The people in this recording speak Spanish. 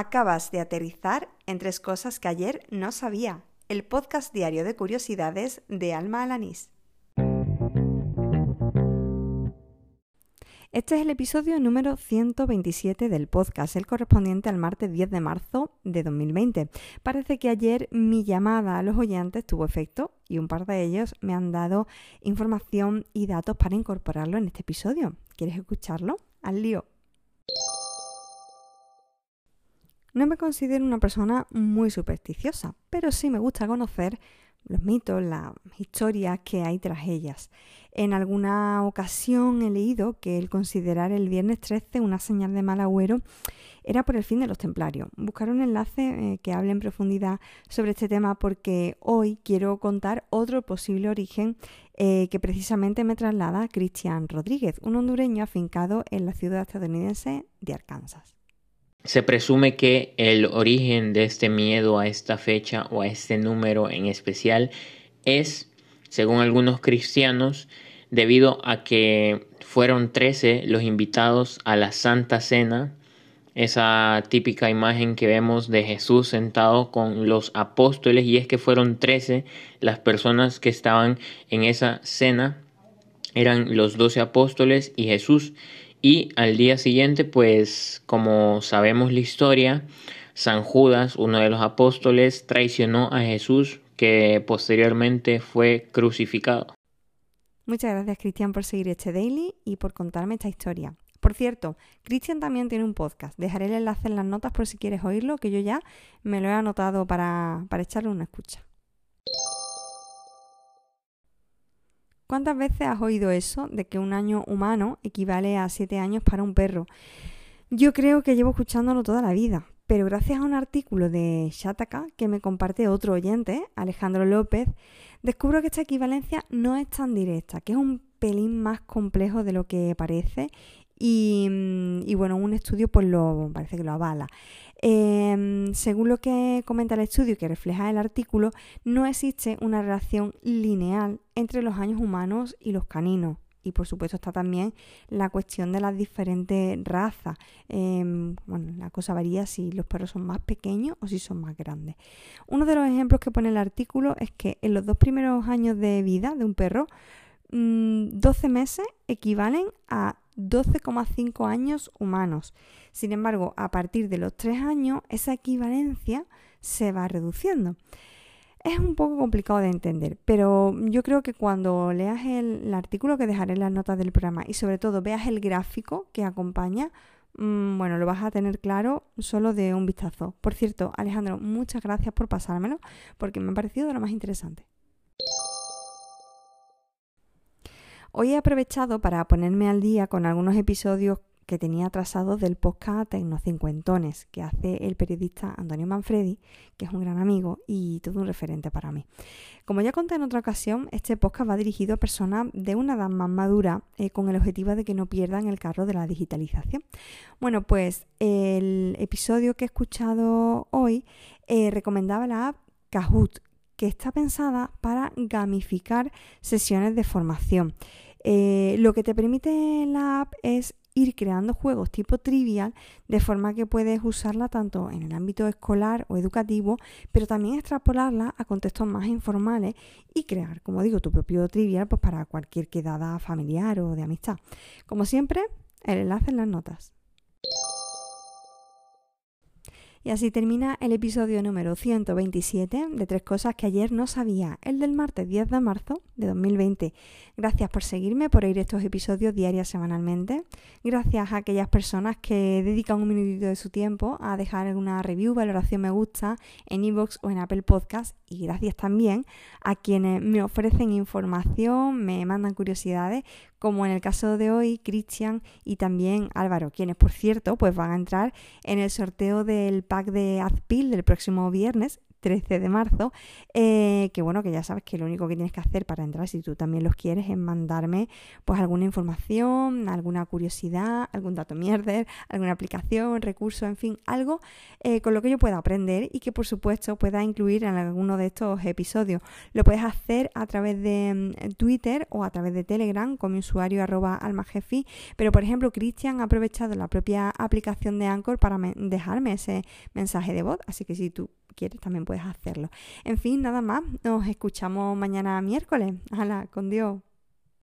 Acabas de aterrizar en tres cosas que ayer no sabía. El podcast diario de curiosidades de Alma Alanís. Este es el episodio número 127 del podcast, el correspondiente al martes 10 de marzo de 2020. Parece que ayer mi llamada a los oyentes tuvo efecto y un par de ellos me han dado información y datos para incorporarlo en este episodio. ¿Quieres escucharlo? Al lío. No me considero una persona muy supersticiosa, pero sí me gusta conocer los mitos, las historias que hay tras ellas. En alguna ocasión he leído que el considerar el viernes 13 una señal de mal agüero era por el fin de los templarios. Buscar un enlace eh, que hable en profundidad sobre este tema porque hoy quiero contar otro posible origen eh, que precisamente me traslada Cristian Rodríguez, un hondureño afincado en la ciudad estadounidense de Arkansas. Se presume que el origen de este miedo a esta fecha o a este número en especial es, según algunos cristianos, debido a que fueron 13 los invitados a la Santa Cena, esa típica imagen que vemos de Jesús sentado con los apóstoles, y es que fueron 13 las personas que estaban en esa cena, eran los 12 apóstoles y Jesús. Y al día siguiente, pues como sabemos la historia, San Judas, uno de los apóstoles, traicionó a Jesús, que posteriormente fue crucificado. Muchas gracias Cristian por seguir este daily y por contarme esta historia. Por cierto, Cristian también tiene un podcast. Dejaré el enlace en las notas por si quieres oírlo, que yo ya me lo he anotado para, para echarle una escucha. ¿Cuántas veces has oído eso de que un año humano equivale a siete años para un perro? Yo creo que llevo escuchándolo toda la vida, pero gracias a un artículo de Shataka que me comparte otro oyente, Alejandro López, descubro que esta equivalencia no es tan directa, que es un pelín más complejo de lo que parece y, mm, y bueno, un estudio pues lo parece que lo avala. Em, según lo que comenta el estudio que refleja el artículo, no existe una relación lineal entre los años humanos y los caninos. Y por supuesto está también la cuestión de las diferentes razas. Em, bueno, la cosa varía si los perros son más pequeños o si son más grandes. Uno de los ejemplos que pone el artículo es que en los dos primeros años de vida de un perro, 12 mm, meses equivalen a 12,5 años humanos. Sin embargo, a partir de los 3 años, esa equivalencia se va reduciendo. Es un poco complicado de entender, pero yo creo que cuando leas el, artículo que dejaré en las notas del programa y sobre todo veas el gráfico que acompaña, mm, bueno, lo vas a tener claro solo de un vistazo. Por cierto, Alejandro, muchas gracias por pasármelo porque me ha parecido de lo más interesante. Hoy he aprovechado para ponerme al día con algunos episodios que tenía atrasados del podcast Tecnocincuentones que hace el periodista Antonio Manfredi, que es un gran amigo y todo un referente para mí. Como ya conté en otra ocasión, este podcast va dirigido a personas de una edad más madura eh, con el objetivo de que no pierdan el carro de la digitalización. Bueno, pues el episodio que he escuchado hoy eh, recomendaba la app Kahoot, que está pensada para gamificar sesiones de formación. Eh, lo que te permite la app es ir creando juegos tipo trivial de forma que puedes usarla tanto en el ámbito escolar o educativo, pero también extrapolarla a contextos más informales y crear, como digo, tu propio trivial pues para cualquier quedada familiar o de amistad. Como siempre, el enlace en las notas. Y así termina el episodio número 127 de Tres Cosas que ayer no sabía, el del martes 10 de marzo de 2020. Gracias por seguirme, por oír estos episodios diarios semanalmente. Gracias a aquellas personas que dedican un minutito de su tiempo a dejar una review, valoración me gusta en iVoox o en Apple Podcast. Y gracias también a quienes me ofrecen información, me mandan curiosidades como en el caso de hoy, Cristian y también Álvaro, quienes por cierto pues van a entrar en el sorteo del pack de Azpil del próximo viernes, 13 de marzo, eh, que bueno, que ya sabes que lo único que tienes que hacer para entrar, si tú también los quieres, es mandarme pues alguna información, alguna curiosidad, algún dato mierder, alguna aplicación, recurso, en fin, algo eh, con lo que yo pueda aprender y que por supuesto pueda incluir en alguno de estos episodios. Lo puedes hacer a través de mm, Twitter o a través de Telegram con mi usuario arroba almajefi, pero por ejemplo Cristian ha aprovechado la propia aplicación de Anchor para dejarme ese mensaje de voz, así que si tú quieres también puedes hacerlo. En fin, nada más, nos escuchamos mañana miércoles. Hala, con Dios.